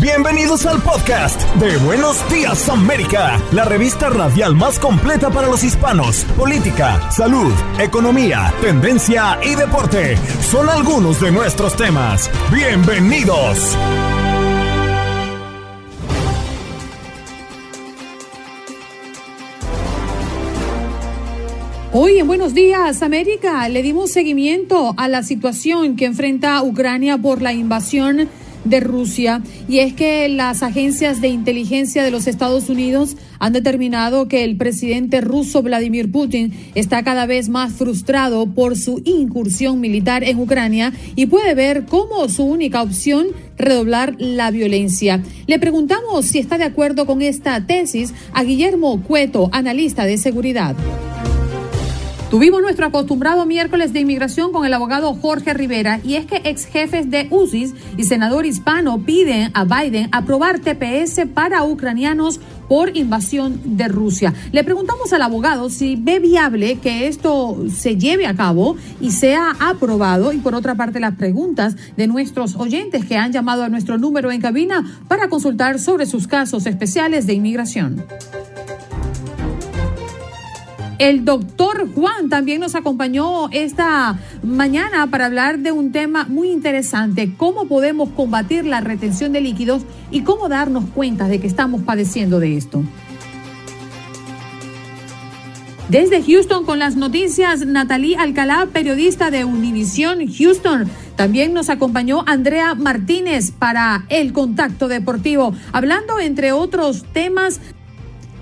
Bienvenidos al podcast de Buenos Días América, la revista radial más completa para los hispanos. Política, salud, economía, tendencia y deporte son algunos de nuestros temas. Bienvenidos. Hoy en Buenos Días América le dimos seguimiento a la situación que enfrenta Ucrania por la invasión de Rusia y es que las agencias de inteligencia de los Estados Unidos han determinado que el presidente ruso Vladimir Putin está cada vez más frustrado por su incursión militar en Ucrania y puede ver como su única opción redoblar la violencia. Le preguntamos si está de acuerdo con esta tesis a Guillermo Cueto, analista de seguridad. Tuvimos nuestro acostumbrado miércoles de inmigración con el abogado Jorge Rivera y es que ex jefes de UCIS y senador hispano piden a Biden aprobar TPS para ucranianos por invasión de Rusia. Le preguntamos al abogado si ve viable que esto se lleve a cabo y sea aprobado y por otra parte las preguntas de nuestros oyentes que han llamado a nuestro número en cabina para consultar sobre sus casos especiales de inmigración. El doctor Juan también nos acompañó esta mañana para hablar de un tema muy interesante, cómo podemos combatir la retención de líquidos y cómo darnos cuenta de que estamos padeciendo de esto. Desde Houston con las noticias, Natalie Alcalá, periodista de Univisión Houston. También nos acompañó Andrea Martínez para el contacto deportivo, hablando entre otros temas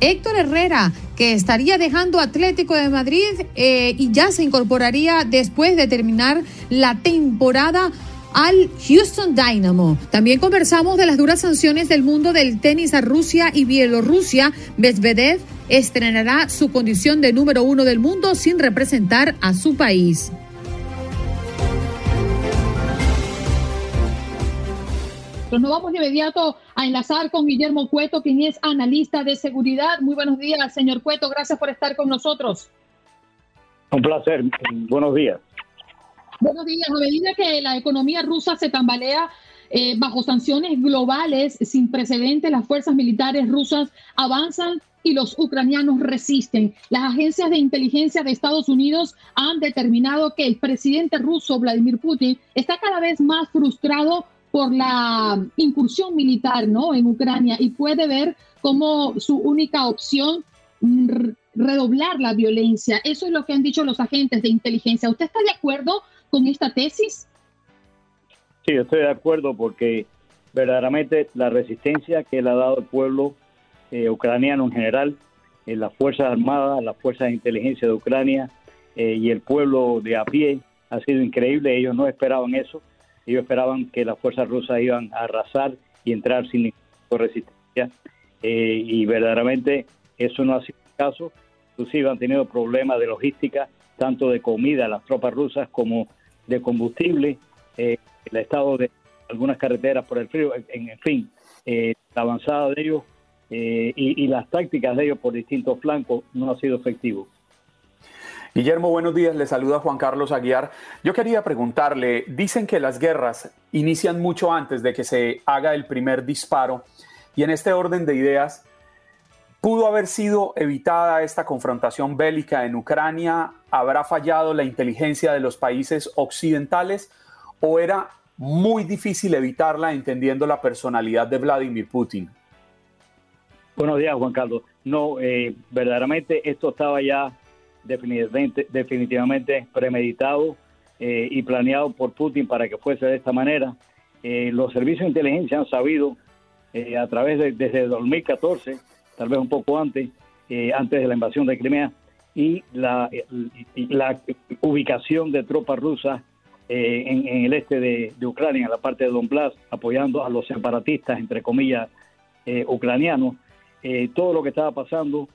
Héctor Herrera, que estaría dejando Atlético de Madrid eh, y ya se incorporaría después de terminar la temporada al Houston Dynamo. También conversamos de las duras sanciones del mundo del tenis a Rusia y Bielorrusia. Medvedev estrenará su condición de número uno del mundo sin representar a su país. Nos vamos de inmediato a enlazar con Guillermo Cueto, quien es analista de seguridad. Muy buenos días, señor Cueto. Gracias por estar con nosotros. Un placer. Buenos días. Buenos días. A medida que la economía rusa se tambalea eh, bajo sanciones globales sin precedentes, las fuerzas militares rusas avanzan y los ucranianos resisten. Las agencias de inteligencia de Estados Unidos han determinado que el presidente ruso Vladimir Putin está cada vez más frustrado por la incursión militar ¿no? en Ucrania y puede ver como su única opción mm, redoblar la violencia. Eso es lo que han dicho los agentes de inteligencia. ¿Usted está de acuerdo con esta tesis? Sí, estoy de acuerdo porque verdaderamente la resistencia que le ha dado el pueblo eh, ucraniano en general, en eh, las Fuerzas Armadas, las Fuerzas de Inteligencia de Ucrania eh, y el pueblo de a pie ha sido increíble. Ellos no esperaban eso ellos esperaban que las fuerzas rusas iban a arrasar y entrar sin ninguna resistencia eh, y verdaderamente eso no ha sido el caso. Inclusive han tenido problemas de logística, tanto de comida las tropas rusas como de combustible, eh, el estado de algunas carreteras por el frío, en, fin, eh, la avanzada de ellos y, y las tácticas de ellos por distintos flancos no ha sido efectivo. Guillermo, buenos días. Le saluda Juan Carlos Aguiar. Yo quería preguntarle, dicen que las guerras inician mucho antes de que se haga el primer disparo y en este orden de ideas, ¿pudo haber sido evitada esta confrontación bélica en Ucrania? ¿Habrá fallado la inteligencia de los países occidentales o era muy difícil evitarla entendiendo la personalidad de Vladimir Putin? Buenos días, Juan Carlos. No, eh, verdaderamente esto estaba ya definitivamente, premeditado eh, y planeado por Putin para que fuese de esta manera. Eh, los servicios de inteligencia han sabido eh, a través de desde 2014, tal vez un poco antes, antes de la invasión de Crimea, y la, ubicación de tropas rusas eh, en, el este de, Ucrania, en la parte de Donbass, apoyando a los separatistas, entre comillas, eh, ucranianos. todo lo que estaba pasando,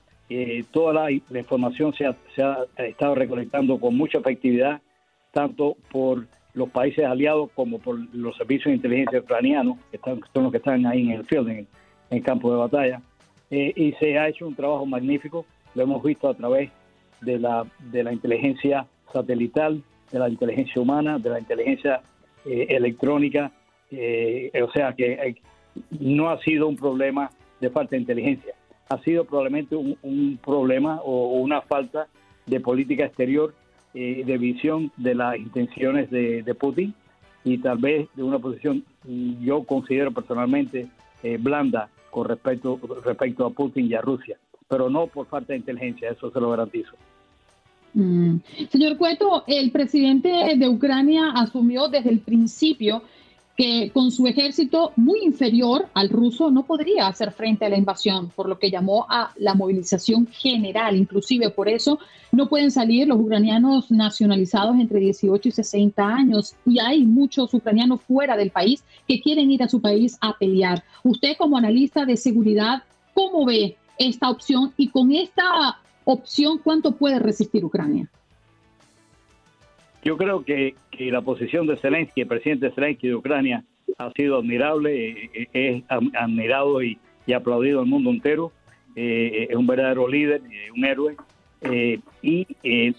toda la, información se ha, estado recolectando con mucha efectividad, tanto por los países aliados como por los servicios de inteligencia ucranianos, que están, son los que están ahí en el field, en campo de batalla. y se ha hecho un trabajo magnífico, lo hemos visto a través de la, de la inteligencia satelital, de la inteligencia humana, de la inteligencia eh, electrónica. Eh, o sea que eh, no ha sido un problema de falta de inteligencia, ha sido probablemente un, problema o, una falta de política exterior, de visión de las intenciones de, Putin y tal vez de una posición, yo considero personalmente, blanda con respecto, respecto a Putin y a Rusia, pero no por falta de inteligencia, eso se lo garantizo. Mm. Señor Cueto, el presidente de Ucrania asumió desde el principio que con su ejército muy inferior al ruso no podría hacer frente a la invasión, por lo que llamó a la movilización general. Inclusive por eso no pueden salir los ucranianos nacionalizados entre 18 y 60 años y hay muchos ucranianos fuera del país que quieren ir a su país a pelear. Usted como analista de seguridad, ¿cómo ve esta opción y con esta opción, ¿cuánto puede resistir Ucrania? Yo creo que, la posición de Zelensky, el presidente Zelensky de Ucrania, ha sido admirable, eh, eh, es admirado y, aplaudido al mundo entero. Eh, es un verdadero líder, un héroe. y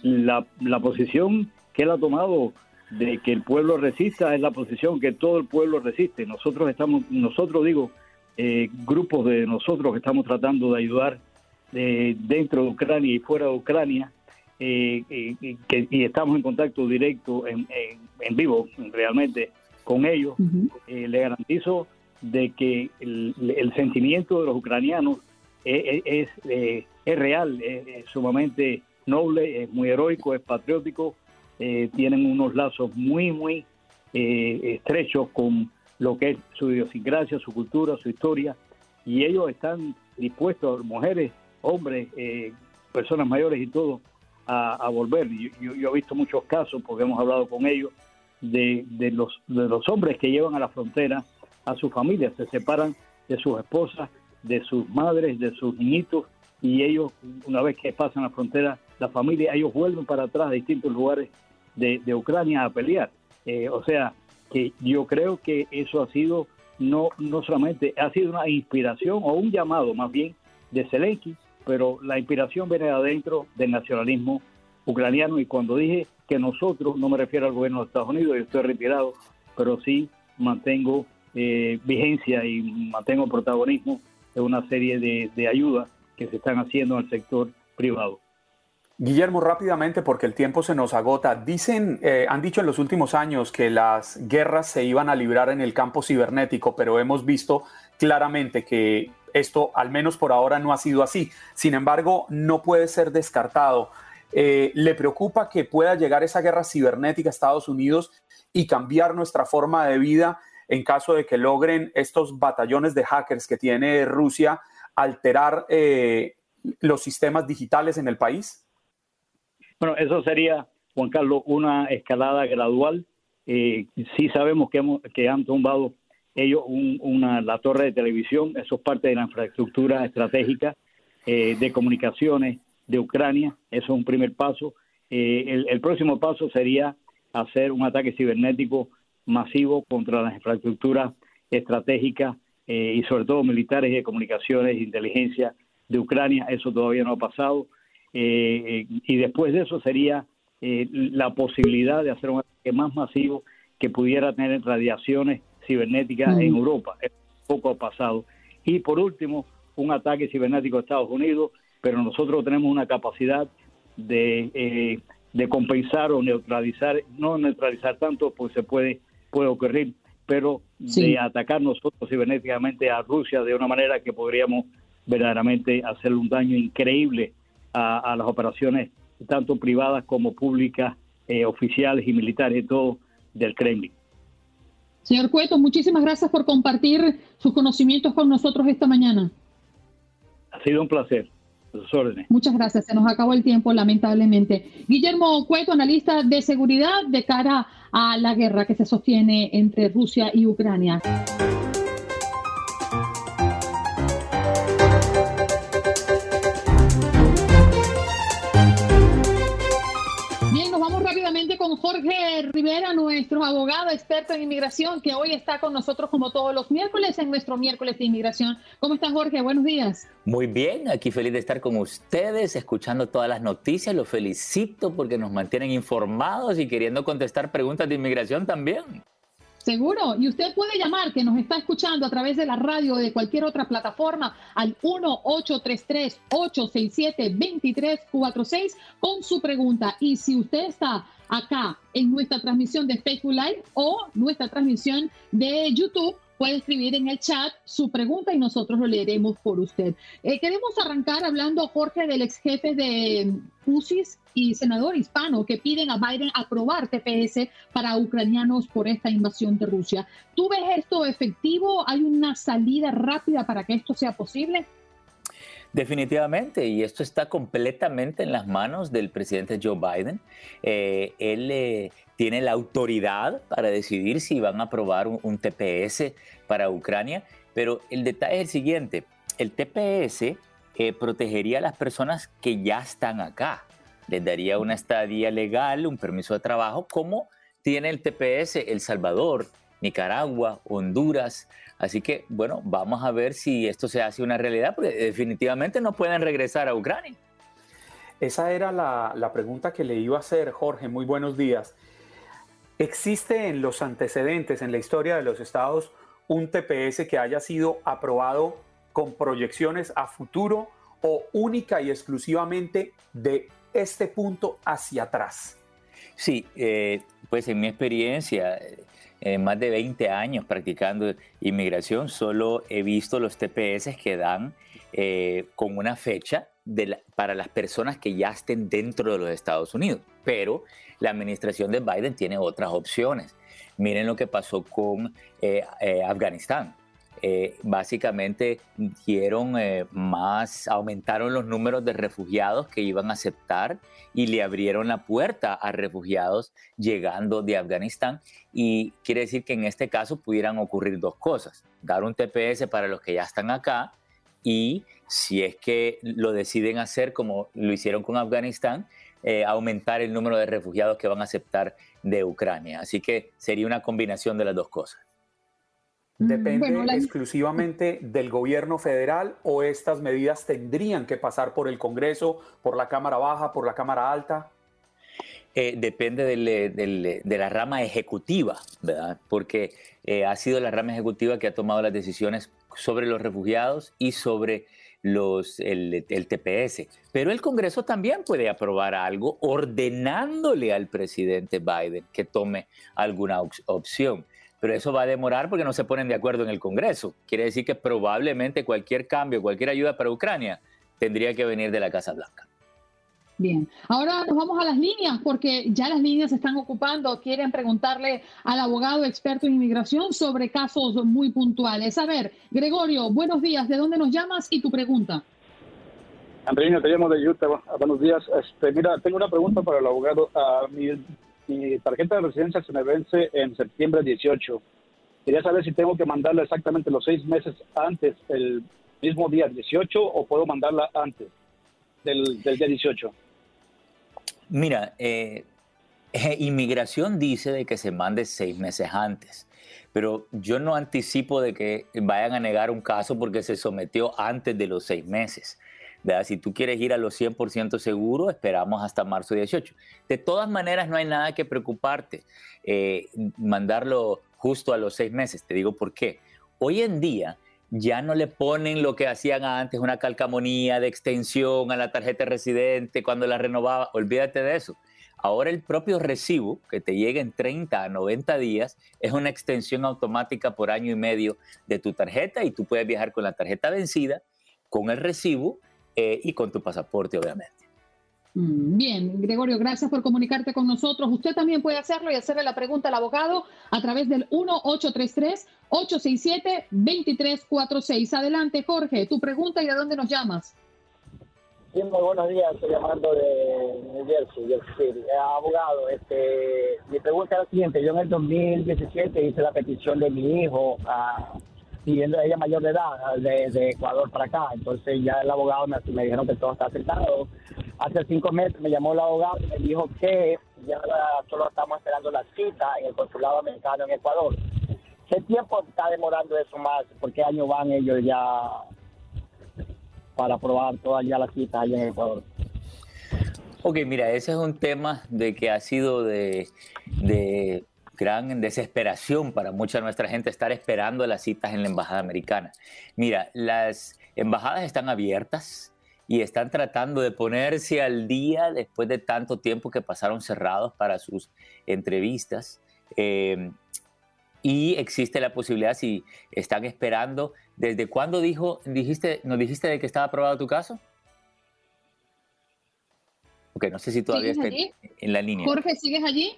la, la posición que él ha tomado de que el pueblo resista es la posición que todo el pueblo resiste. Nosotros estamos, nosotros digo, grupos de nosotros que estamos tratando de ayudar dentro de Ucrania y fuera de Ucrania, eh, que, y estamos en contacto directo, en, vivo realmente con ellos, eh, le garantizo de que el, sentimiento de los ucranianos es, es, eh, real, es, sumamente noble, es muy heroico, es patriótico, tienen unos lazos muy, muy estrechos con lo que es su idiosincrasia, su cultura, su historia, y ellos están dispuestos, mujeres hombres, eh, personas mayores y todo, a, volver. Yo, yo, he visto muchos casos, porque hemos hablado con ellos, de, de, los, de los hombres que llevan a la frontera a sus familias, se separan de sus esposas, de sus madres, de sus niñitos, y ellos, una vez que pasan la frontera, la familia, ellos vuelven para atrás a distintos lugares de, de Ucrania a pelear. Eh, o sea, que yo creo que eso ha sido no, no solamente, ha sido una inspiración o un llamado más bien de Zelensky pero la inspiración viene de adentro del nacionalismo ucraniano y cuando dije que nosotros, no me refiero al gobierno de Estados Unidos, yo estoy retirado, pero sí mantengo eh, vigencia y mantengo protagonismo de una serie de, de ayudas que se están haciendo en el sector privado. Guillermo, rápidamente, porque el tiempo se nos agota. Dicen, eh, han dicho en los últimos años que las guerras se iban a librar en el campo cibernético, pero hemos visto claramente que esto, al menos por ahora, no ha sido así. Sin embargo, no puede ser descartado. Eh, ¿Le preocupa que pueda llegar esa guerra cibernética a Estados Unidos y cambiar nuestra forma de vida en caso de que logren estos batallones de hackers que tiene Rusia alterar eh, los sistemas digitales en el país? Bueno, eso sería, Juan Carlos, una escalada gradual. Eh, sí sabemos que, que han tumbado ellos una, la torre de televisión, eso es parte de la infraestructura estratégica eh, de comunicaciones de Ucrania, eso es un primer paso. Eh, el, próximo paso sería hacer un ataque cibernético masivo contra las infraestructuras estratégicas y sobre todo militares y de comunicaciones e inteligencia de Ucrania, eso todavía no ha pasado. Eh, y después de eso sería eh, la posibilidad de hacer un ataque más masivo que pudiera tener radiaciones cibernéticas en Europa. poco ha pasado. Y por último, un ataque cibernético a Estados Unidos, pero nosotros tenemos una capacidad de, eh, de compensar o neutralizar, no neutralizar tanto, pues se puede, puede ocurrir, pero de atacar nosotros cibernéticamente a Rusia de una manera que podríamos verdaderamente hacerle un daño increíble a, las operaciones tanto privadas como públicas, eh, oficiales y militares y todo del Kremlin. Señor Cueto, muchísimas gracias por compartir sus conocimientos con nosotros esta mañana. Ha sido un placer. Muchas gracias. Se nos acabó el tiempo, lamentablemente. Guillermo Cueto, analista de seguridad de cara a la guerra que se sostiene entre Rusia y Ucrania. Jorge Rivera, nuestro abogado experto en inmigración, que hoy está con nosotros como todos los miércoles en nuestro miércoles de inmigración. ¿Cómo está Jorge? Buenos días. Muy bien, aquí feliz de estar con ustedes, escuchando todas las noticias. Los felicito porque nos mantienen informados y queriendo contestar preguntas de inmigración también. Seguro. Y usted puede llamar, que nos está escuchando a través de la radio o de cualquier otra plataforma, al 1-833-867-2346 con su pregunta. Y si usted está acá en nuestra transmisión de Facebook Live o nuestra transmisión de YouTube, puede escribir en el chat su pregunta y nosotros lo leeremos por usted. Eh, queremos arrancar hablando, Jorge, del ex jefe de UCIS y senador hispano que piden a Biden aprobar TPS para ucranianos por esta invasión de Rusia. ¿Tú ves esto efectivo? ¿Hay una salida rápida para que esto sea posible? Definitivamente, y esto está completamente en las manos del presidente Joe Biden. Eh, él eh, tiene la autoridad para decidir si van a aprobar un, TPS para Ucrania, pero el detalle es el siguiente, el TPS eh, protegería a las personas que ya están acá, les daría una estadía legal, un permiso de trabajo, como tiene el TPS El Salvador, Nicaragua, Honduras. Así que, bueno, vamos a ver si esto se hace una realidad, porque definitivamente no pueden regresar a Ucrania. Esa era la, la pregunta que le iba a hacer, Jorge. Muy buenos días. ¿Existe en los antecedentes, en la historia de los estados, un TPS que haya sido aprobado con proyecciones a futuro o única y exclusivamente de este punto hacia atrás? Sí, eh, pues en mi experiencia, en más de 20 años practicando inmigración, solo he visto los TPS que dan eh, con una fecha para las personas que ya estén dentro de los Estados Unidos. Pero la administración de Biden tiene otras opciones. Miren lo que pasó con eh, eh, Afganistán. Básicamente dieron más, aumentaron los números de refugiados que iban a aceptar y le abrieron la puerta a refugiados llegando de Afganistán. Y quiere decir que en este caso pudieran ocurrir dos cosas. Dar un TPS para los que ya están acá y si es que lo deciden hacer como lo hicieron con Afganistán, eh, aumentar el número de refugiados que van a aceptar de Ucrania. Así que sería una combinación de las dos cosas. Mm, ¿Depende exclusivamente del gobierno federal o estas medidas tendrían que pasar por el Congreso, por la Cámara Baja, por la Cámara Alta? Eh, depende de la rama ejecutiva, ¿verdad? Porque eh, ha sido la rama ejecutiva que ha tomado las decisiones sobre los refugiados y sobre los, el, TPS. Pero el Congreso también puede aprobar algo ordenándole al presidente Biden que tome alguna opción. Pero eso va a demorar porque no se ponen de acuerdo en el Congreso. Quiere decir que probablemente cualquier cambio, cualquier ayuda para Ucrania tendría que venir de la Casa Blanca. Bien, ahora nos vamos a las líneas porque ya las líneas se están ocupando. Quieren preguntarle al abogado experto en inmigración sobre casos muy puntuales. A ver, Gregorio, buenos días. ¿De dónde nos llamas y tu pregunta? Andreina, te llamo de Utah. Buenos días. Este, mira, tengo una pregunta para el abogado. Uh, mi, tarjeta de residencia se me vence en septiembre 18. Quería saber si tengo que mandarla exactamente los seis meses antes, el mismo día 18, o puedo mandarla antes del, del día 18. Mira, eh, eh, inmigración dice de que se mande seis meses antes, pero yo no anticipo de que vayan a negar un caso porque se sometió antes de los seis meses. Si tú quieres ir a los 100% seguro, esperamos hasta marzo 18. De todas maneras, no hay nada que preocuparte. Eh, mandarlo justo a los seis meses. Te digo por qué. Hoy en día, ya no le ponen lo que hacían antes, una calcamonía de extensión a la tarjeta residente cuando la renovaba. Olvídate de eso. Ahora el propio recibo que te llega en 30 a 90 días es una extensión automática por año y medio de tu tarjeta y tú puedes viajar con la tarjeta vencida, con el recibo eh, y con tu pasaporte, obviamente. Mm, bien, Gregorio, gracias por comunicarte con nosotros. Usted también puede hacerlo y hacerle la pregunta al abogado a través del 1833-867-2346. Adelante, Jorge, tu pregunta y de dónde nos llamas. Sí, muy buenos días, estoy llamando de New Jersey, Jersey eh, abogado. Este, mi pregunta es la siguiente, yo en el 2017 hice la petición de mi hijo a, pidiendo a ella mayor de edad de, Ecuador para acá, entonces ya el abogado me, me dijeron que todo está aceptado. Hace cinco meses me llamó el abogado y me dijo que ya solo estamos esperando la cita en el consulado americano en Ecuador. ¿Qué tiempo está demorando eso más? ¿Por qué año van ellos ya para aprobar todas ya las citas allá en Ecuador. Ok, mira, ese es un tema de que ha sido de, gran desesperación para mucha de nuestra gente estar esperando las citas en la embajada americana. Mira, las embajadas están abiertas y están tratando de ponerse al día después de tanto tiempo que pasaron cerrados para sus entrevistas. Eh, y existe la posibilidad, si están esperando, ¿desde cuándo dijo, dijiste, nos dijiste de que estaba aprobado tu caso? Ok, no sé si todavía está en la línea. Jorge, ¿sigues allí?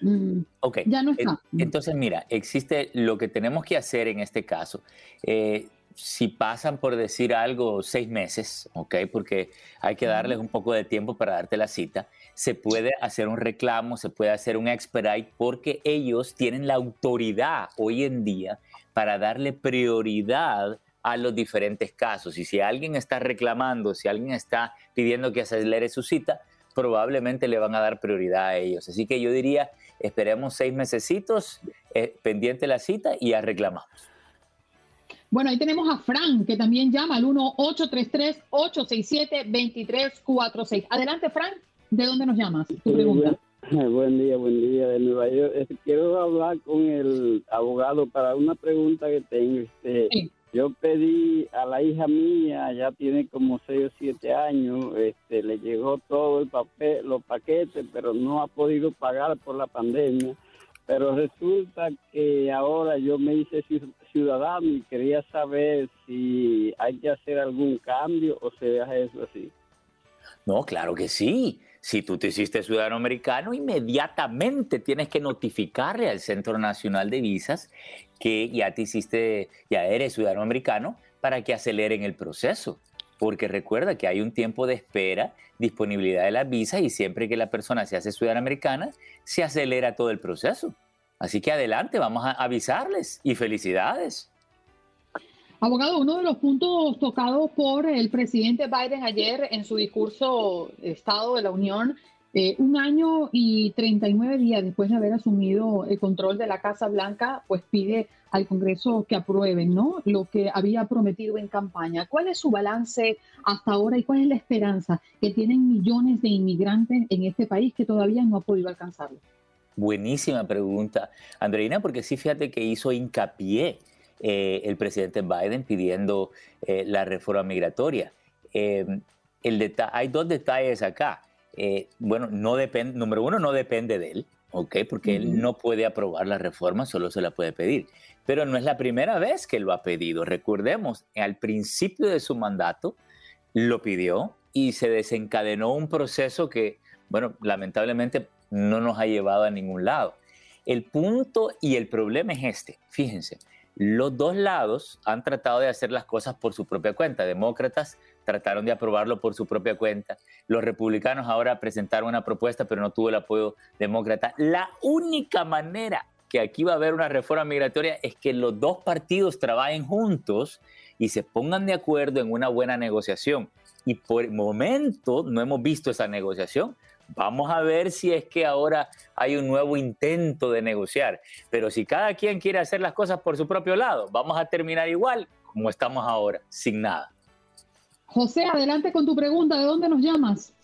Mm, ok. Ya no está. Entonces, mira, existe lo que tenemos que hacer en este caso. Eh, si pasan por decir algo seis meses, ¿ok? Porque hay que darles un poco de tiempo para darte la cita, se puede hacer un reclamo, se puede hacer un expedite porque ellos tienen la autoridad hoy en día para darle prioridad a los diferentes casos. Y si alguien está reclamando, si alguien está pidiendo que acelere su cita, probablemente le van a dar prioridad a ellos. Así que yo diría, esperemos seis mesecitos, eh, pendiente la cita y ya reclamamos. Bueno, ahí tenemos a Fran, que también llama al 1-833-867-2346. Adelante, Fran, ¿de dónde nos llamas? Tu pregunta. buen, día, buen día de Nueva York. Quiero hablar con el abogado para una pregunta que tengo. Este, Yo pedí a la hija mía, ya tiene como 6 o 7 años, este, le llegó todo el papel, los paquetes, pero no ha podido pagar por la pandemia pero resulta que ahora yo me hice ciudadano y quería saber si hay que hacer algún cambio o se deja eso así. No, claro que sí. Si tú te hiciste ciudadano americano, inmediatamente tienes que notificarle al Centro Nacional de Visas que ya te hiciste, ya eres ciudadano americano para que aceleren el proceso. Porque recuerda que hay un tiempo de espera, disponibilidad de las visas y siempre que la persona se hace ciudadana americana, se acelera todo el proceso. Así que adelante, vamos a avisarles y felicidades. Abogado, uno de los puntos tocados por el presidente Biden ayer en su discurso Estado de la Unión, eh, un año y 39 días después de haber asumido el control de la Casa Blanca, pues pide al Congreso que aprueben ¿no? lo que había prometido en campaña. ¿Cuál es su balance hasta ahora y cuál es la esperanza que tienen millones de inmigrantes en este país que todavía no ha podido alcanzarlo? Buenísima pregunta, Andreina, porque sí fíjate que hizo hincapié eh, el presidente Biden pidiendo eh, la reforma migratoria. Em, el hay dos detalles acá. Eh, bueno, no depende, número uno, no depende de él, ¿ok? Porque él no puede aprobar la reforma, solo se la puede pedir. Pero no es la primera vez que lo ha pedido. Recordemos, al principio de su mandato lo pidió y se desencadenó un proceso que, bueno, lamentablemente no nos ha llevado a ningún lado. El punto y el problema es este, fíjense, los dos lados han tratado de hacer las cosas por su propia cuenta. Demócratas trataron de aprobarlo por su propia cuenta. Los republicanos ahora presentaron una propuesta, pero no tuvo el apoyo demócrata. La única manera que aquí va a haber una reforma migratoria es que los dos partidos trabajen juntos y se pongan de acuerdo en una buena negociación. Y por el momento no hemos visto esa negociación. Vamos a ver si es que ahora hay un nuevo intento de negociar. Pero si cada quien quiere hacer las cosas por su propio lado, vamos a terminar igual como estamos ahora, sin nada. José, adelante con tu pregunta. ¿De dónde nos llamas?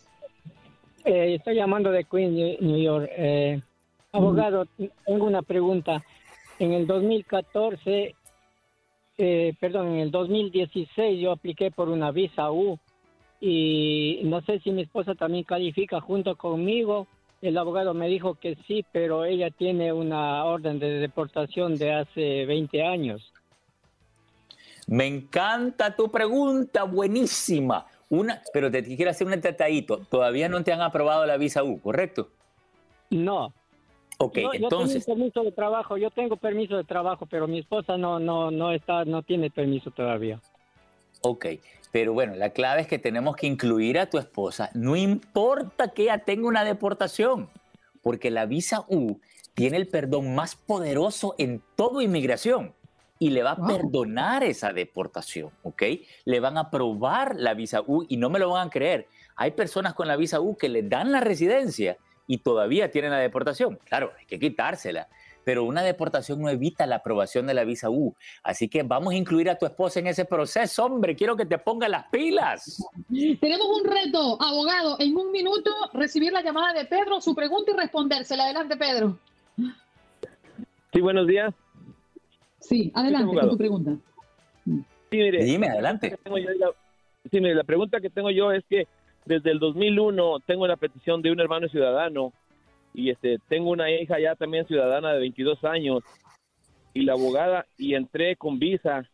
Eh, estoy llamando de Queens, New York. Eh, abogado, tengo una pregunta. En el 2014, eh, perdón, en el 2016 yo apliqué por una visa U y no sé si mi esposa también califica junto conmigo. El abogado me dijo que sí, pero ella tiene una orden de deportación de hace 20 años. Me encanta tu pregunta, buenísima. Una, pero te quiero hacer un tratadito. Todavía no te han aprobado la visa U, ¿correcto? No. Ok, entonces. Yo tengo permiso de trabajo, yo tengo permiso de trabajo, pero mi esposa no, no, no está, no tiene permiso todavía. Ok, pero bueno, la clave es que tenemos que incluir a tu esposa, no importa que ella tenga una deportación, porque la visa U tiene el perdón más poderoso en toda inmigración y le va a perdonar esa deportación, ¿ok? Le van a aprobar la visa U y no me lo van a creer. Hay personas con la visa U que le dan la residencia y todavía tienen la deportación. Claro, hay que quitársela pero una deportación no evita la aprobación de la visa U. Así que vamos a incluir a tu esposa en ese proceso, hombre. Quiero que te ponga las pilas. Tenemos un reto, abogado, en un minuto recibir la llamada de Pedro, su pregunta y respondérsela. Adelante, Pedro. Sí, buenos días. Sí, adelante con tu pregunta. Sí, mire, Dime, adelante. sí, mire, la pregunta que tengo yo es que desde el 2001 tengo la petición de un hermano ciudadano y este tengo una hija ya también ciudadana de 22 años y la abogada y entré con visa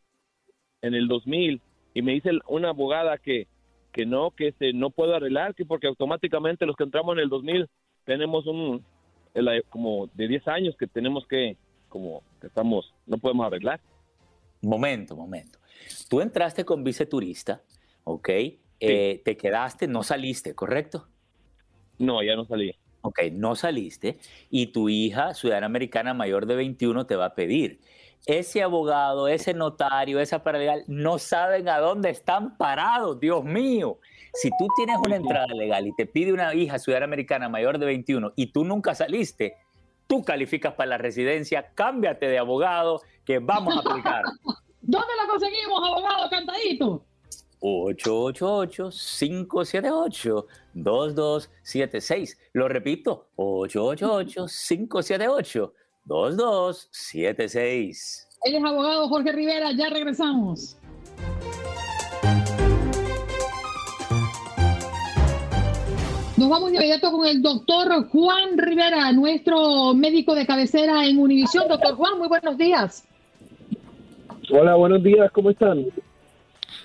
en el 2000 y me dice una abogada que que no que este no puedo arreglar que porque automáticamente los que entramos en el 2000 tenemos un como de 10 años que tenemos que como que estamos no podemos arreglar. Momento momento. Tú entraste con vice turista ok eh, te quedaste no saliste correcto no ya no salí Ok, no saliste y tu hija, ciudadana americana mayor de 21, te va a pedir. Ese abogado, ese notario, esa paralegal, no saben a dónde están parados, Dios mío. Si tú tienes una entrada legal y te pide una hija ciudadana americana mayor de 21 y tú nunca saliste, tú calificas para la residencia, cámbiate de abogado que vamos a aplicar. ¿Dónde la conseguimos, abogado cantadito? 888-578-2276. Lo repito, 888-578-2276. Él es abogado Jorge Rivera, ya regresamos. Nos vamos de inmediato con el doctor Juan Rivera, nuestro médico de cabecera en Univisión. Doctor Juan, muy buenos días. Hola, buenos días, ¿cómo están?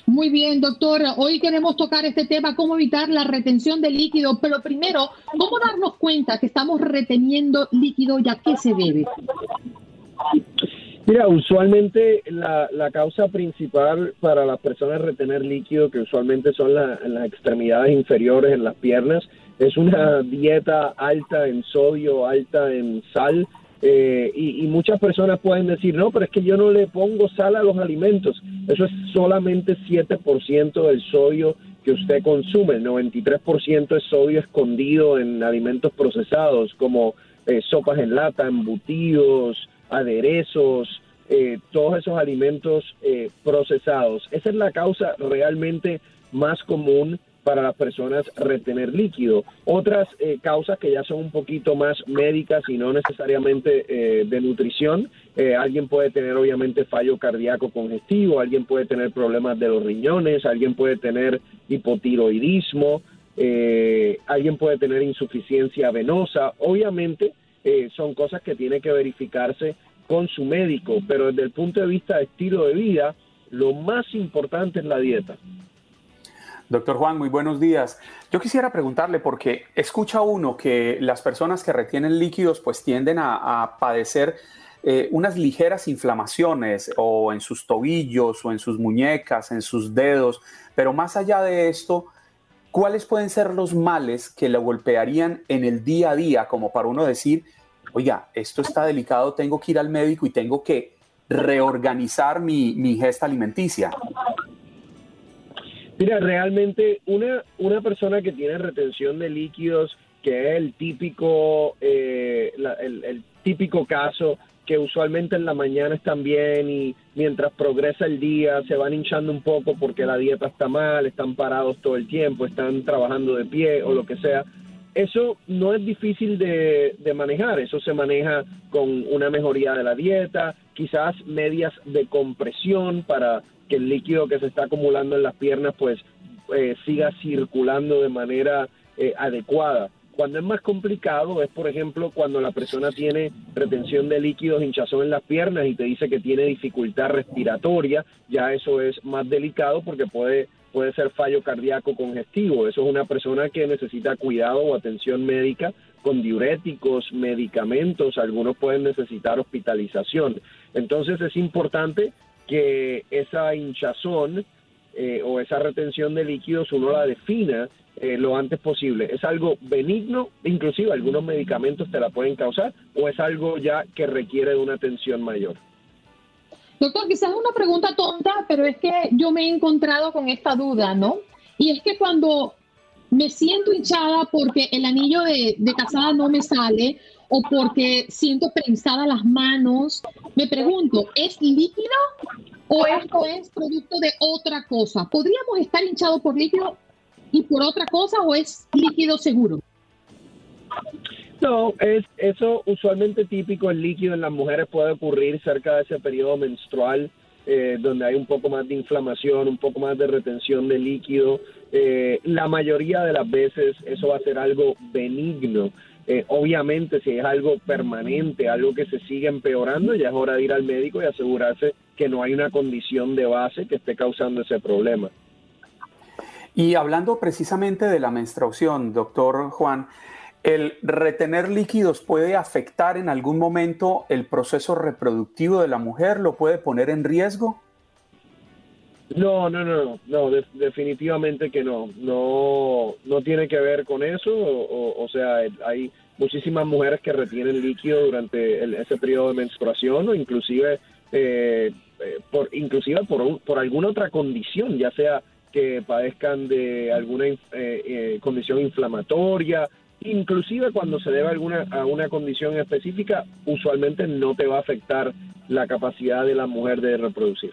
Muy bien, doctor. Hoy queremos tocar este tema, cómo evitar la retención de líquido, pero primero, ¿cómo darnos cuenta que estamos reteniendo líquido y a qué se debe? Mira, usualmente la, causa principal para las personas retener líquido, que usualmente son las extremidades inferiores, en las piernas, es una dieta alta en sodio, alta en sal, eh, y, muchas personas pueden decir, no, pero es que yo no le pongo sal a los alimentos. Eso es solamente 7% del sodio que usted consume. El 93% es sodio escondido en alimentos procesados como eh, sopas en lata, embutidos, aderezos, eh, todos esos alimentos procesados. Esa es la causa realmente más común para las personas retener líquido. Otras eh, causas que ya son un poquito más médicas y no necesariamente eh, de nutrición, eh, alguien puede tener obviamente fallo cardíaco congestivo, alguien puede tener problemas de los riñones, alguien puede tener hipotiroidismo, alguien puede tener insuficiencia venosa. Obviamente son cosas que tiene que verificarse con su médico, pero desde el punto de vista de estilo de vida, lo más importante es la dieta. Doctor Juan, muy buenos días. Yo quisiera preguntarle, porque escucha uno que las personas que retienen líquidos pues tienden a, padecer eh, unas ligeras inflamaciones o en sus tobillos o en sus muñecas, en sus dedos, pero más allá de esto, ¿cuáles pueden ser los males que le golpearían en el día a día como para uno decir, oiga, esto está delicado, tengo que ir al médico y tengo que reorganizar mi, mi gesta alimenticia? Mira, realmente una, una persona que tiene retención de líquidos, que es el típico, eh, el, típico caso que usualmente en la mañana están bien y mientras progresa el día se van hinchando un poco porque la dieta está mal, están parados todo el tiempo, están trabajando de pie o lo que sea. Eso no es difícil de, de manejar, eso se maneja con una mejoría de la dieta, quizás medias de compresión para que el líquido que se está acumulando en las piernas pues eh, siga circulando de manera eh, adecuada. Cuando es más complicado es, por ejemplo, cuando la persona tiene retención de líquidos, hinchazón en las piernas y te dice que tiene dificultad respiratoria, ya eso es más delicado porque puede, puede ser fallo cardíaco congestivo. Eso es una persona que necesita cuidado o atención médica con diuréticos, medicamentos, algunos pueden necesitar hospitalización. Entonces es importante que esa hinchazón eh, o esa retención de líquidos uno la defina eh, lo antes posible. ¿Es algo benigno? Inclusive algunos medicamentos te la pueden causar o es algo ya que requiere de una atención mayor. Doctor, quizás es una pregunta tonta, pero es que yo me he encontrado con esta duda, ¿no? Y es que cuando me siento hinchada porque el anillo de, de casada no me sale o porque siento prensadas las manos, me pregunto, ¿es líquido o esto es producto de otra cosa? ¿Podríamos estar hinchados por líquido y por otra cosa o es líquido seguro? No, es eso usualmente típico, el líquido en las mujeres puede ocurrir cerca de ese periodo menstrual, eh, donde hay un poco más de inflamación, un poco más de retención de líquido. Eh, la mayoría de las veces eso va a ser algo benigno. Eh, obviamente, si es algo permanente, algo que se sigue empeorando, ya es hora de ir al médico y asegurarse que no hay una condición de base que esté causando ese problema. Y hablando precisamente de la menstruación, doctor Juan, ¿el retener líquidos puede afectar en algún momento el proceso reproductivo de la mujer? ¿Lo puede poner en riesgo? No, no, no, no, definitivamente que no. No, no tiene que ver con eso. O, sea, hay muchísimas mujeres que retienen líquido durante ese periodo de menstruación o inclusive eh, eh, por inclusive por, alguna otra condición, ya sea que padezcan de alguna eh, condición inflamatoria, inclusive cuando se debe alguna, a una condición específica, usualmente no te va a afectar la capacidad de la mujer de reproducir.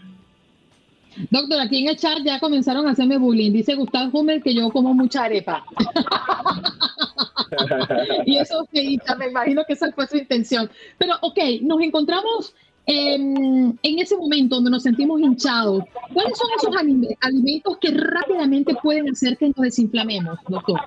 Doctor, aquí en el chat ya comenzaron a hacerme bullying. Dice Gustavo Hummel que yo como mucha arepa. y eso me imagino que esa fue su intención. Pero, ok, nos encontramos en ese momento donde nos sentimos hinchados. ¿Cuáles son esos alimentos que rápidamente pueden hacer que nos desinflamemos, doctor?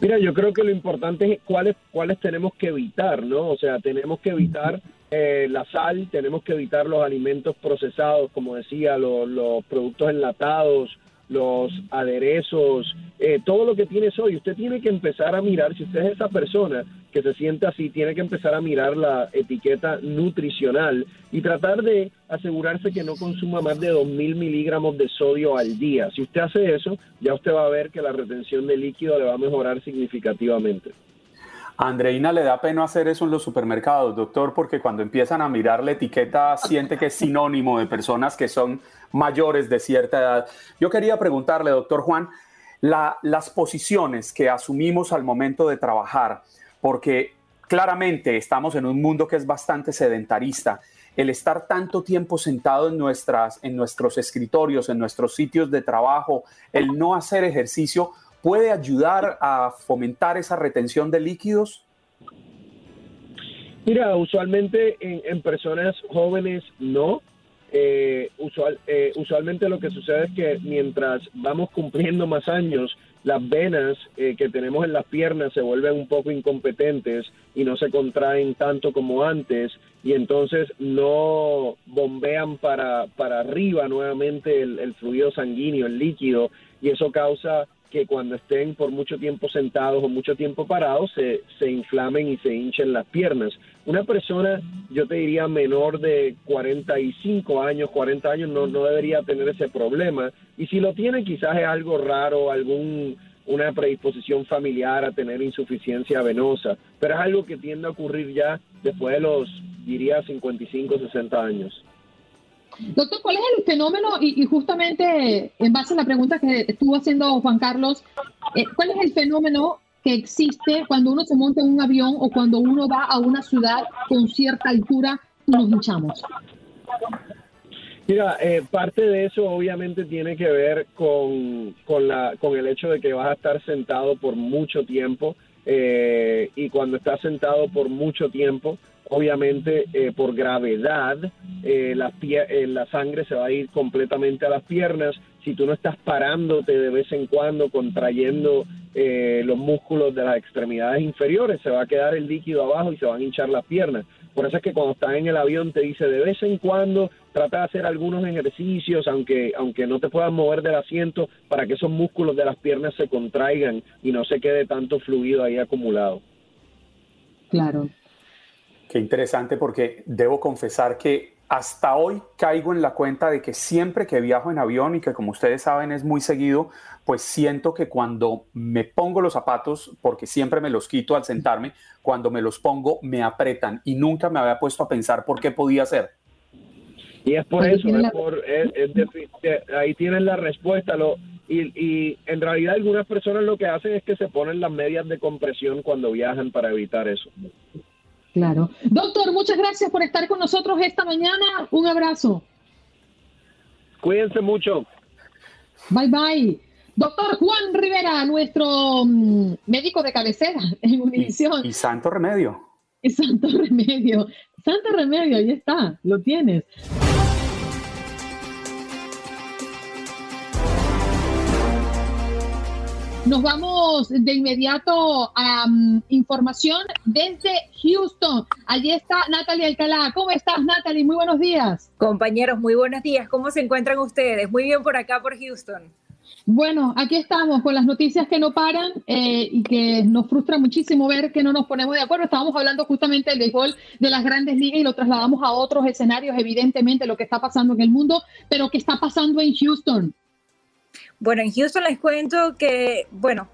Mira, yo creo que lo importante es cuáles, cuáles tenemos que evitar, ¿no? O sea, tenemos que evitar eh, la sal, tenemos que evitar los alimentos procesados, como decía, los productos enlatados, los aderezos, eh, todo lo que tienes hoy. Usted tiene que empezar a mirar, si usted es esa persona que se siente así, tiene que empezar a mirar la etiqueta nutricional y tratar de asegurarse que no consuma más de 2.000 miligramos de sodio al día. Si usted hace eso, ya usted va a ver que la retención de líquido le va a mejorar significativamente. Andreina le da pena hacer eso en los supermercados, doctor, porque cuando empiezan a mirar la etiqueta siente que es sinónimo de personas que son mayores de cierta edad. Yo quería preguntarle, doctor Juan, las posiciones que asumimos al momento de trabajar, porque claramente estamos en un mundo que es bastante sedentarista. El estar tanto tiempo sentado en, nuestras, en nuestros escritorios, en nuestros sitios de trabajo, el no hacer ejercicio, puede ayudar a fomentar esa retención de líquidos? Mira, usualmente en, personas jóvenes no. Eh, usual, eh, usualmente lo que sucede es que mientras vamos cumpliendo más años, las venas eh, que tenemos en las piernas se vuelven un poco incompetentes y no se contraen tanto como antes y entonces no bombean para, para arriba nuevamente el, el fluido sanguíneo, el líquido, y eso causa que cuando estén por mucho tiempo sentados o mucho tiempo parados se, se inflamen y se hinchen las piernas. Una persona, yo te diría menor de 45 años, 40 años, no, no debería tener ese problema. Y si lo tiene, quizás es algo raro, algún una predisposición familiar a tener insuficiencia venosa, pero es algo que tiende a ocurrir ya después de los, diría, 55, 60 años. Doctor, ¿cuál es el fenómeno? Y, justamente en base a la pregunta que estuvo haciendo Juan Carlos, eh, ¿cuál es el fenómeno que existe cuando uno se monta en un avión o cuando uno va a una ciudad con cierta altura y nos hinchamos? Mira, eh, parte de eso obviamente tiene que ver con, con, la, con el hecho de que vas a estar sentado por mucho tiempo eh, y cuando estás sentado por mucho tiempo, obviamente eh, por gravedad eh, la, eh, la sangre se va a ir completamente a las piernas. Si tú no estás parándote de vez en cuando, contrayendo los músculos de las extremidades inferiores, se va a quedar el líquido abajo y se van a hinchar las piernas. Por eso es que cuando estás en el avión te dice de vez en cuando trata de hacer algunos ejercicios, aunque, aunque no te puedas mover del asiento, para que esos músculos de las piernas se contraigan y no se quede tanto fluido ahí acumulado. Claro. Qué interesante porque debo confesar que hasta hoy caigo en la cuenta de que siempre que viajo en avión y que como ustedes saben es muy seguido, pues siento que cuando me pongo los zapatos, porque siempre me los quito al sentarme, cuando me los pongo me apretan y nunca me había puesto a pensar por qué podía ser. Y es por eso, es por, ahí tienen la respuesta. Lo, y, y en realidad algunas personas lo que hacen es que se ponen las medias de compresión cuando viajan para evitar eso. Claro. Doctor, muchas gracias por estar con nosotros esta mañana. Un abrazo. Cuídense mucho. Bye bye. Doctor Juan Rivera, nuestro mm, médico de cabecera en Univisión. Y, y santo remedio. Y santo remedio. Santo remedio, ahí está, lo tienes. Nos vamos de inmediato a mm, información desde Houston. Allí está Natalie Alcalá. ¿Cómo estás, Natalie? Muy buenos días. Compañeros, muy buenos días. ¿Cómo se encuentran ustedes? Muy bien por acá, por Houston. Bueno, aquí estamos con las noticias que no paran eh, y que nos frustra muchísimo ver que no nos ponemos de acuerdo. Estábamos hablando justamente del béisbol de las grandes ligas y lo trasladamos a otros escenarios, evidentemente, lo que está pasando en el mundo, pero ¿qué está pasando en Houston? Bueno, en Houston les cuento que, bueno,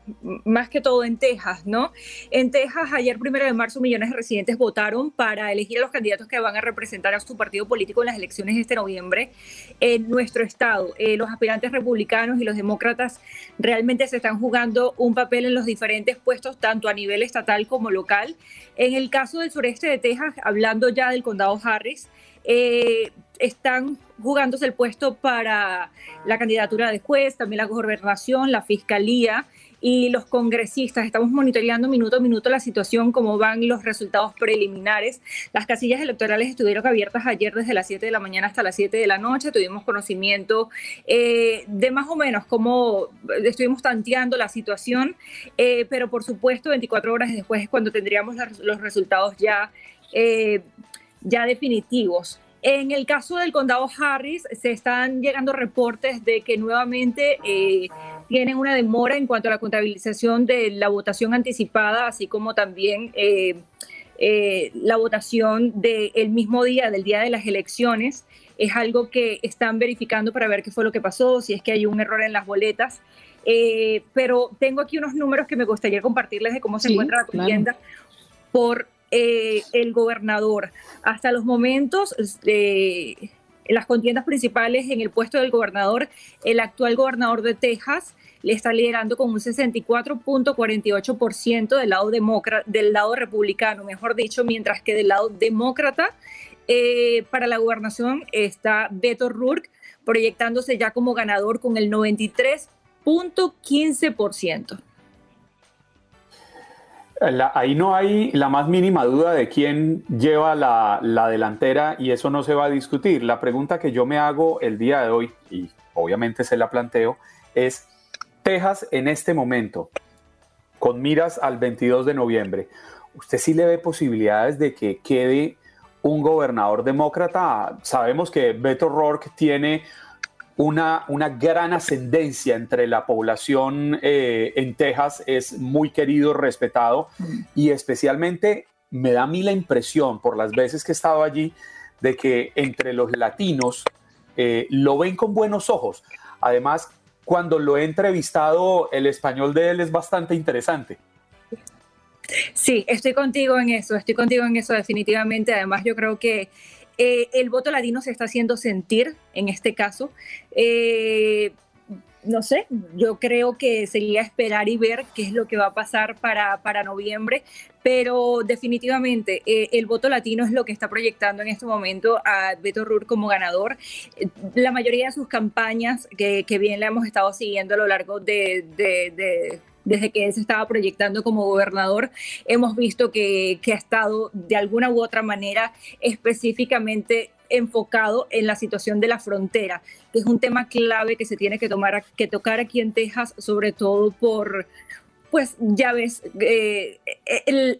más que todo en Texas, ¿no? En Texas, ayer primero de marzo, millones de residentes votaron para elegir a los candidatos que van a representar a su partido político en las elecciones de este noviembre en nuestro estado. Eh, los aspirantes republicanos y los demócratas realmente se están jugando un papel en los diferentes puestos, tanto a nivel estatal como local. En el caso del sureste de Texas, hablando ya del condado Harris, eh, están jugándose el puesto para la candidatura de juez, también la gobernación, la fiscalía y los congresistas. Estamos monitoreando minuto a minuto la situación, cómo van los resultados preliminares. Las casillas electorales estuvieron abiertas ayer desde las 7 de la mañana hasta las 7 de la noche. Tuvimos conocimiento eh, de más o menos cómo estuvimos tanteando la situación, eh, pero por supuesto 24 horas después es cuando tendríamos los resultados ya, eh, ya definitivos. En el caso del condado Harris, se están llegando reportes de que nuevamente eh, tienen una demora en cuanto a la contabilización de la votación anticipada, así como también eh, eh, la votación del mismo día, del día de las elecciones. Es algo que están verificando para ver qué fue lo que pasó, si es que hay un error en las boletas. pero tengo aquí unos números que me gustaría compartirles de cómo se encuentra la contienda por eh, el gobernador. Hasta los momentos, eh, las contiendas principales en el puesto del gobernador, el actual gobernador de Texas le está liderando con un 64.48% del lado del lado republicano, mejor dicho, mientras que del lado demócrata eh, para la gobernación está Beto Rourke proyectándose ya como ganador con el 93.15% ahí no hay la más mínima duda de quién lleva la, delantera y eso no se va a discutir. La pregunta que yo me hago el día de hoy, y obviamente se la planteo, es Texas en este momento, con miras al 22 de noviembre, ¿usted sí le ve posibilidades de que quede un gobernador demócrata? Sabemos que Beto Rourke tiene una, una gran ascendencia entre la población eh, en Texas, es muy querido, respetado mm. y especialmente me da a mí la impresión por las veces que he estado allí de que entre los latinos eh, lo ven con buenos ojos. Además, cuando lo he entrevistado, el español de él es bastante interesante. Sí, estoy contigo en eso, estoy contigo en eso definitivamente. Además, yo creo que eh, el voto latino se está haciendo sentir en este caso. Eh, no sé, yo creo que sería esperar y ver qué es lo que va a pasar para, para noviembre, pero definitivamente eh, el voto latino es lo que está proyectando en este momento a Beto Rur como ganador. La mayoría de sus campañas, que, bien le hemos estado siguiendo a lo largo de desde que él se estaba proyectando como gobernador, hemos visto que, ha estado de alguna u otra manera específicamente enfocado en la situación de la frontera, que es un tema clave que se tiene que, tomar, que tocar aquí en Texas, sobre todo por, pues ya ves, eh,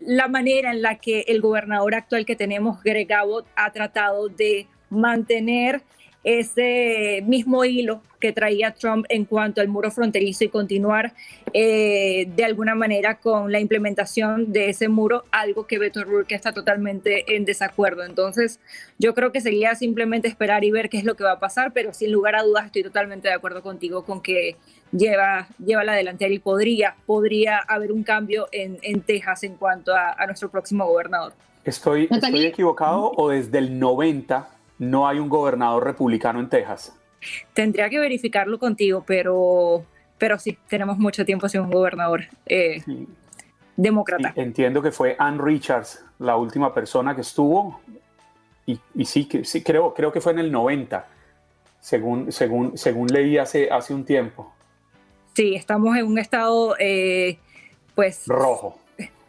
la manera en la que el gobernador actual que tenemos, Greg Abbott, ha tratado de mantener ese mismo hilo que traía Trump en cuanto al muro fronterizo y continuar eh, de alguna manera con la implementación de ese muro, algo que Beto O'Rourke está totalmente en desacuerdo. Entonces, yo creo que sería simplemente esperar y ver qué es lo que va a pasar, pero sin lugar a dudas estoy totalmente de acuerdo contigo con que lleva, lleva la delantera y podría, podría haber un cambio en, en Texas en cuanto a, a nuestro próximo gobernador. ¿Estoy, ¿Estoy equivocado o desde el 90 no hay un gobernador republicano en Texas? Tendría que verificarlo contigo, pero, pero sí, tenemos mucho tiempo sin un gobernador eh, demócrata. entiendo que fue Ann Richards la última persona que estuvo y, y, sí, que, sí creo, creo que fue en el 90, según, según, según leí hace, hace un tiempo. Sí, estamos en un estado, eh, pues... Rojo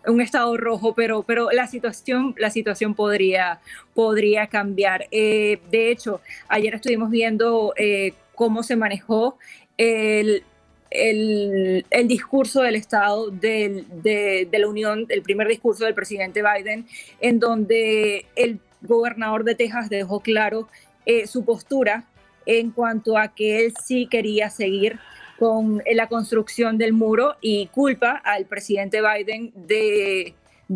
un estado rojo, pero, pero la situación, la situación podría, podría cambiar. Eh, de hecho, ayer estuvimos viendo eh, cómo se manejó el, el, el, discurso del Estado de, de, la Unión, el primer discurso del presidente Biden, en donde el gobernador de Texas dejó claro eh, su postura en cuanto a que él sí quería seguir con la construcción del muro y culpa al presidente Biden de,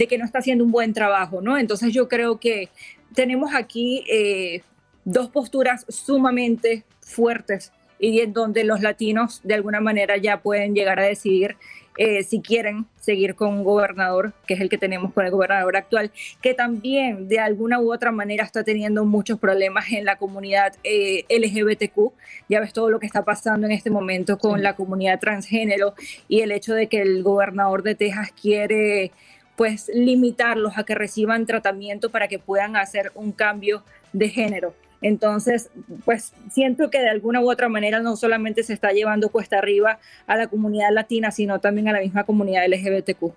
que no está haciendo un buen trabajo, ¿no? Entonces yo creo que tenemos aquí eh, dos posturas sumamente fuertes y en donde los latinos de alguna manera ya pueden llegar a decidir eh, si quieren seguir con un gobernador, que es el que tenemos con el gobernador actual, que también de alguna u otra manera está teniendo muchos problemas en la comunidad eh, LGBTQ. Ya ves todo lo que está pasando en este momento con la comunidad transgénero y el hecho de que el gobernador de Texas quiere pues limitarlos a que reciban tratamiento para que puedan hacer un cambio de género. Entonces, pues siento que de alguna u otra manera no solamente se está llevando cuesta arriba a la comunidad latina, sino también a la misma comunidad LGBTQ.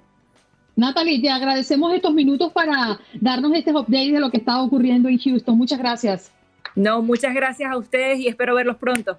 Natalie, te agradecemos estos minutos para darnos este update de lo que está ocurriendo en Houston. Muchas gracias. No, muchas gracias a ustedes y espero verlos pronto.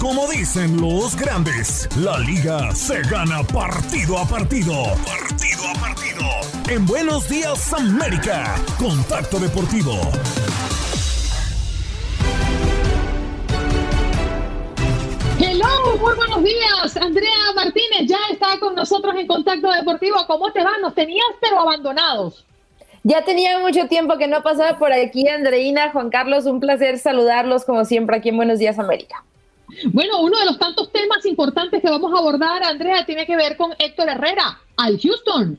Como dicen los grandes, la liga se gana partido a partido. Partido a partido. En Buenos Días América, Contacto Deportivo. Hello, muy buenos días. Andrea Martínez ya está con nosotros en Contacto Deportivo. ¿Cómo te va? Nos tenías pero abandonados. Ya tenía mucho tiempo que no pasaba por aquí, Andreina, Juan Carlos, un placer saludarlos como siempre aquí en Buenos Días América. Bueno, uno de los tantos temas importantes que vamos a abordar, Andrea, tiene que ver con Héctor Herrera al Houston.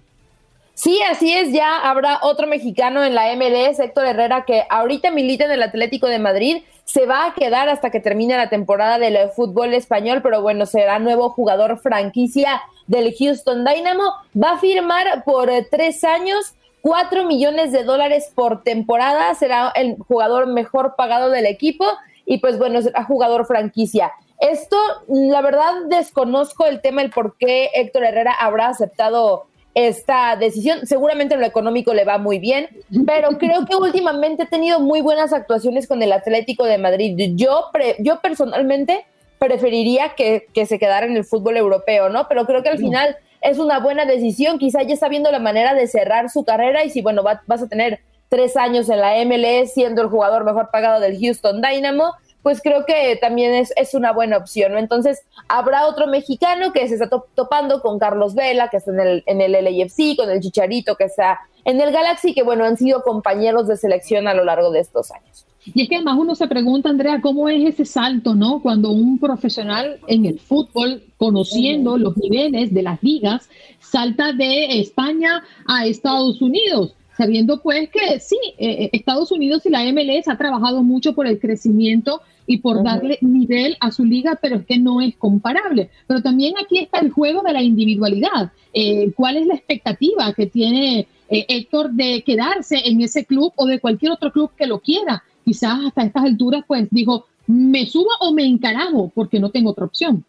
Sí, así es, ya habrá otro mexicano en la MLS, Héctor Herrera, que ahorita milita en el Atlético de Madrid, se va a quedar hasta que termine la temporada del fútbol español, pero bueno, será nuevo jugador franquicia del Houston Dynamo, va a firmar por eh, tres años, cuatro millones de dólares por temporada, será el jugador mejor pagado del equipo y pues bueno, será jugador franquicia. Esto, la verdad, desconozco el tema, el por qué Héctor Herrera habrá aceptado esta decisión. Seguramente lo económico le va muy bien, pero creo que últimamente ha tenido muy buenas actuaciones con el Atlético de Madrid. Yo, yo personalmente preferiría que, que, se quedara en el fútbol europeo, ¿no? Pero creo que al final es una buena decisión. Quizá ya está viendo la manera de cerrar su carrera y si, bueno, vas a tener tres años en la MLS siendo el jugador mejor pagado del Houston Dynamo, pues creo que también es, es una buena opción, ¿no? Entonces, habrá otro mexicano que se está topando con Carlos Vela, que está en el, en el LAFC, con el Chicharito, que está en el Galaxy, que bueno, han sido compañeros de selección a lo largo de estos años. Y es que además uno se pregunta, Andrea, ¿cómo es ese salto, no? Cuando un profesional en el fútbol, conociendo los niveles de las ligas, salta de España a Estados Unidos sabiendo pues que sí, eh, eh, Estados Unidos y la MLS ha trabajado mucho por el crecimiento y por darle nivel a su liga, pero es que no es comparable. Pero también aquí está el juego de la individualidad. Eh, ¿Cuál es la expectativa que tiene Héctor de quedarse en ese club o de cualquier otro club que lo quiera? Quizás hasta estas alturas pues dijo, me subo o me encarajo porque no tengo otra opción.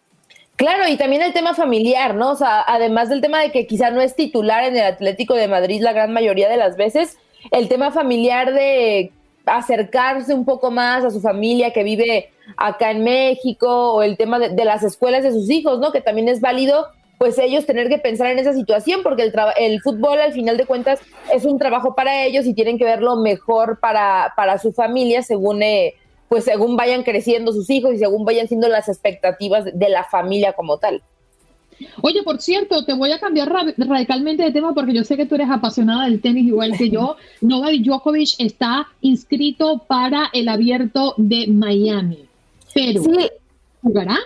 Claro, y también el tema familiar, ¿no? O sea, además del tema de que quizá no es titular en el Atlético de Madrid la gran mayoría de las veces, el tema familiar de acercarse un poco más a su familia que vive acá en México o el tema de, las escuelas de sus hijos, ¿no? Que también es válido pues ellos tener que pensar en esa situación porque el, el fútbol al final de cuentas es un trabajo para ellos y tienen que verlo mejor para, para su familia según eh, pues según vayan creciendo sus hijos y según vayan siendo las expectativas de la familia como tal. Oye, por cierto, te voy a cambiar radicalmente de tema porque yo sé que tú eres apasionada del tenis igual que yo. Novak Djokovic está inscrito para el abierto de Miami. Pero, ¿jugará?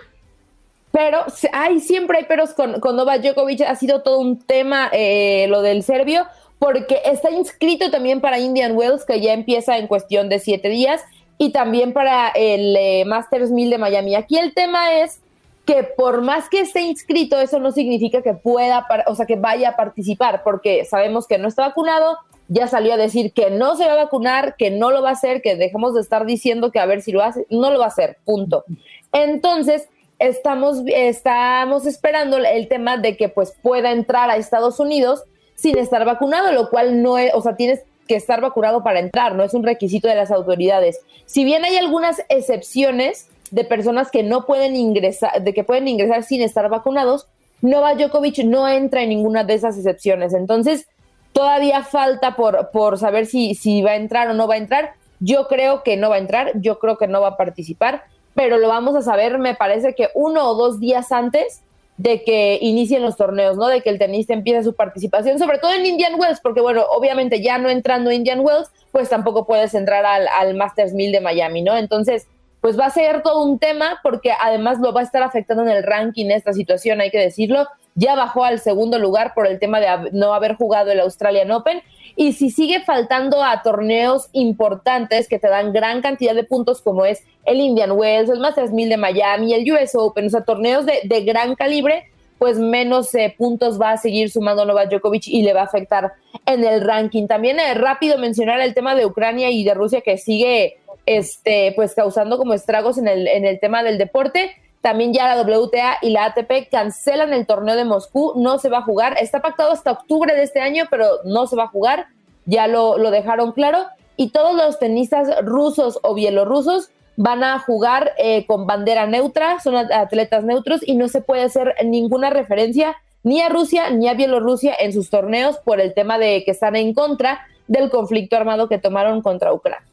Pero hay, siempre hay peros con, con Novak Djokovic. Ha sido todo un tema eh, lo del serbio porque está inscrito también para Indian Wells, que ya empieza en cuestión de siete días y también para el eh, Masters 1000 de Miami. Aquí el tema es que por más que esté inscrito, eso no significa que pueda, o sea, que vaya a participar, porque sabemos que no está vacunado, ya salió a decir que no se va a vacunar, que no lo va a hacer, que dejemos de estar diciendo que a ver si lo hace, no lo va a hacer, punto. Entonces, estamos, estamos esperando el tema de que pues pueda entrar a Estados Unidos sin estar vacunado, lo cual no es, o sea, tienes que estar vacunado para entrar, no es un requisito de las autoridades. Si bien hay algunas excepciones de personas que no pueden ingresar, de que pueden ingresar sin estar vacunados, Novak Djokovic no entra en ninguna de esas excepciones. Entonces, todavía falta por, por saber si, si va a entrar o no va a entrar. Yo creo que no va a entrar, yo creo que no va a participar, pero lo vamos a saber, me parece que uno o dos días antes de que inicien los torneos, ¿no? De que el tenista empiece su participación, sobre todo en Indian Wells, porque bueno, obviamente ya no entrando en Indian Wells, pues tampoco puedes entrar al, al Masters 1000 de Miami, ¿no? Entonces, pues va a ser todo un tema porque además lo va a estar afectando en el ranking esta situación, hay que decirlo. Ya bajó al segundo lugar por el tema de no haber jugado el Australian Open y si sigue faltando a torneos importantes que te dan gran cantidad de puntos, como es el Indian Wells, el Masters 1000 de Miami, el US Open, o sea, torneos de, gran calibre, pues menos eh, puntos va a seguir sumando Novak Djokovic y le va a afectar en el ranking. También eh, rápido mencionar el tema de Ucrania y de Rusia que sigue este, pues causando como estragos en el, en el tema del deporte. También ya la WTA y la ATP cancelan el torneo de Moscú, no se va a jugar. Está pactado hasta octubre de este año, pero no se va a jugar, ya lo, lo dejaron claro. Y todos los tenistas rusos o bielorrusos van a jugar eh, con bandera neutra, son atletas neutros y no se puede hacer ninguna referencia ni a Rusia ni a Bielorrusia en sus torneos por el tema de que están en contra del conflicto armado que tomaron contra Ucrania.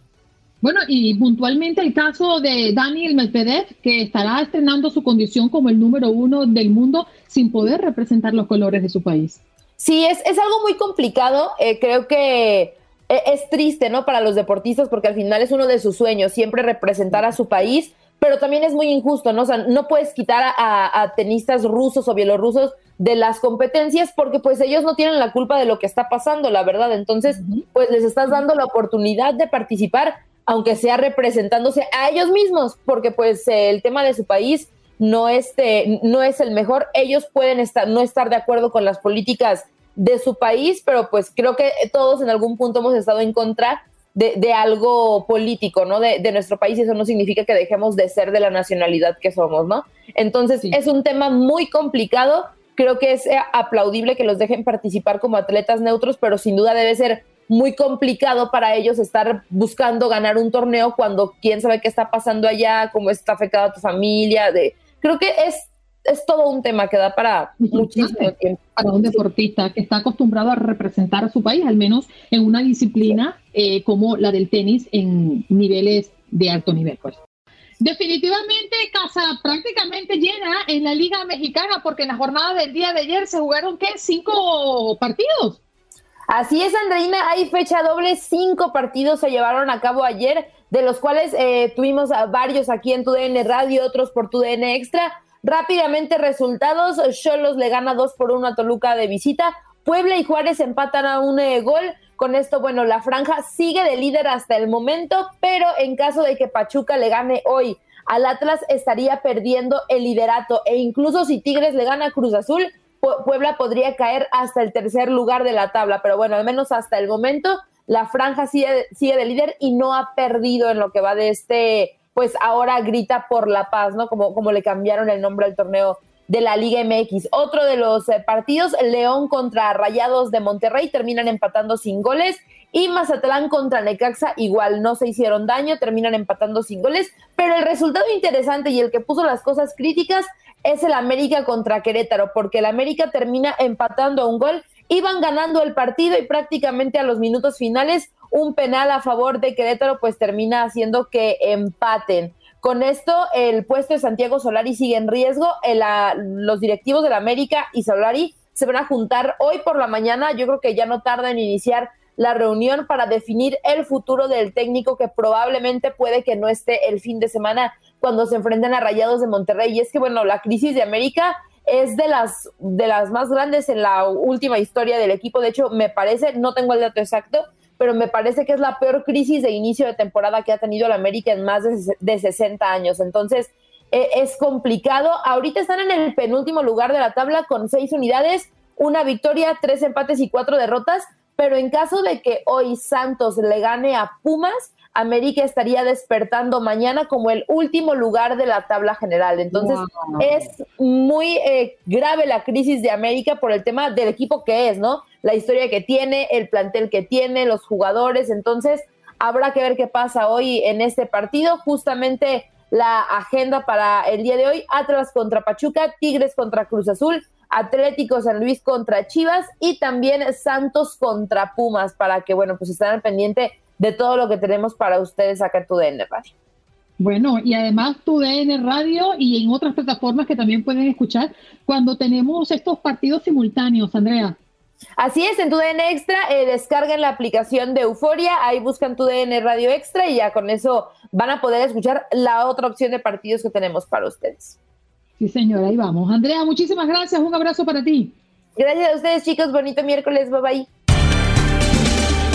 Bueno, y puntualmente el caso de Daniel Medvedev, que estará estrenando su condición como el número uno del mundo sin poder representar los colores de su país. Sí, es, es algo muy complicado. Eh, creo que e, es triste, ¿no? Para los deportistas, porque al final es uno de sus sueños, siempre representar a su país, pero también es muy injusto, ¿no? O sea, no puedes quitar a, tenistas rusos o bielorrusos de las competencias porque pues ellos no tienen la culpa de lo que está pasando, la verdad. Entonces, pues les estás dando la oportunidad de participar aunque sea representándose a ellos mismos, porque pues el tema de su país no, este, no es el mejor. Ellos pueden estar, no estar de acuerdo con las políticas de su país, pero pues creo que todos en algún punto hemos estado en contra de, algo político, ¿no? De, nuestro país y eso no significa que dejemos de ser de la nacionalidad que somos, ¿no? Entonces es un tema muy complicado. Creo que es aplaudible que los dejen participar como atletas neutros, pero sin duda debe ser muy complicado para ellos estar buscando ganar un torneo cuando quién sabe qué está pasando allá, cómo está afectada tu familia. De, creo que es, es todo un tema que da para muchísimo tiempo. Para un deportista que está acostumbrado a representar a su país, al menos en una disciplina eh, como la del tenis en niveles de alto nivel. Pues. Definitivamente casa prácticamente llena en la Liga Mexicana porque en la jornada del día de ayer se jugaron ¿qué? cinco partidos. Así es, Andreina, hay fecha doble, cinco partidos se llevaron a cabo ayer, de los cuales eh, tuvimos varios aquí en TUDN Radio, otros por TUDN Extra. Rápidamente resultados, Cholos le gana dos por uno a Toluca de visita, Puebla y Juárez empatan a un eh, gol, con esto, bueno, la franja sigue de líder hasta el momento, pero en caso de que Pachuca le gane hoy al Atlas, estaría perdiendo el liderato. E incluso si Tigres le gana a Cruz Azul, Puebla podría caer hasta el tercer lugar de la tabla. Pero bueno, al menos hasta el momento, la franja sigue, sigue de líder y no ha perdido en lo que va de este, pues ahora grita por la paz, ¿no? Como, como le cambiaron el nombre al torneo de la Liga MX. Otro de los eh, partidos, León contra Rayados de Monterrey, terminan empatando sin goles. Y Mazatlán contra Necaxa igual no se hicieron daño, terminan empatando sin goles. Pero el resultado interesante y el que puso las cosas críticas es el América contra Querétaro, porque el América termina empatando un gol. Iban ganando el partido y prácticamente a los minutos finales un penal a favor de Querétaro pues termina haciendo que empaten. Con esto, el puesto de Santiago Solari sigue en riesgo. los directivos de la América y Solari se van a juntar hoy por la mañana. Yo creo que ya no tarda en iniciar la reunión para definir el futuro del técnico que probablemente puede que no esté el fin de semana cuando se enfrenten a Rayados de Monterrey. Y es que, bueno, la crisis de América es de las, de las más grandes en la última historia del equipo. De hecho, me parece, no tengo el dato exacto, pero me parece que es la peor crisis de inicio de temporada que ha tenido la América en más de, 60 años. Entonces, e, es complicado. Ahorita están en el penúltimo lugar de la tabla con seis unidades, una victoria, tres empates y cuatro derrotas, pero en caso de que hoy Santos le gane a Pumas, América estaría despertando mañana como el último lugar de la tabla general. Entonces, es muy eh, grave la crisis de América por el tema del equipo que es, ¿no? La historia que tiene, el plantel que tiene, los jugadores. Entonces, habrá que ver qué pasa hoy en este partido. Justamente la agenda para el día de hoy, Atlas contra Pachuca, Tigres contra Cruz Azul, Atlético San Luis contra Chivas y también Santos contra Pumas para que, bueno, pues estén al pendiente de todo lo que tenemos para ustedes acá en TUDN Radio. Bueno, y además TUDN Radio y en otras plataformas que también pueden escuchar cuando tenemos estos partidos simultáneos, Andrea. Así es, en TUDN Extra eh, descarguen la aplicación de Euforia, ahí buscan TUDN Radio Extra y ya con eso van a poder escuchar la otra opción de partidos que tenemos para ustedes. Sí, señora, ahí vamos. Andrea, muchísimas gracias, un abrazo para ti. Gracias a ustedes, chicos, bonito miércoles, bye bye.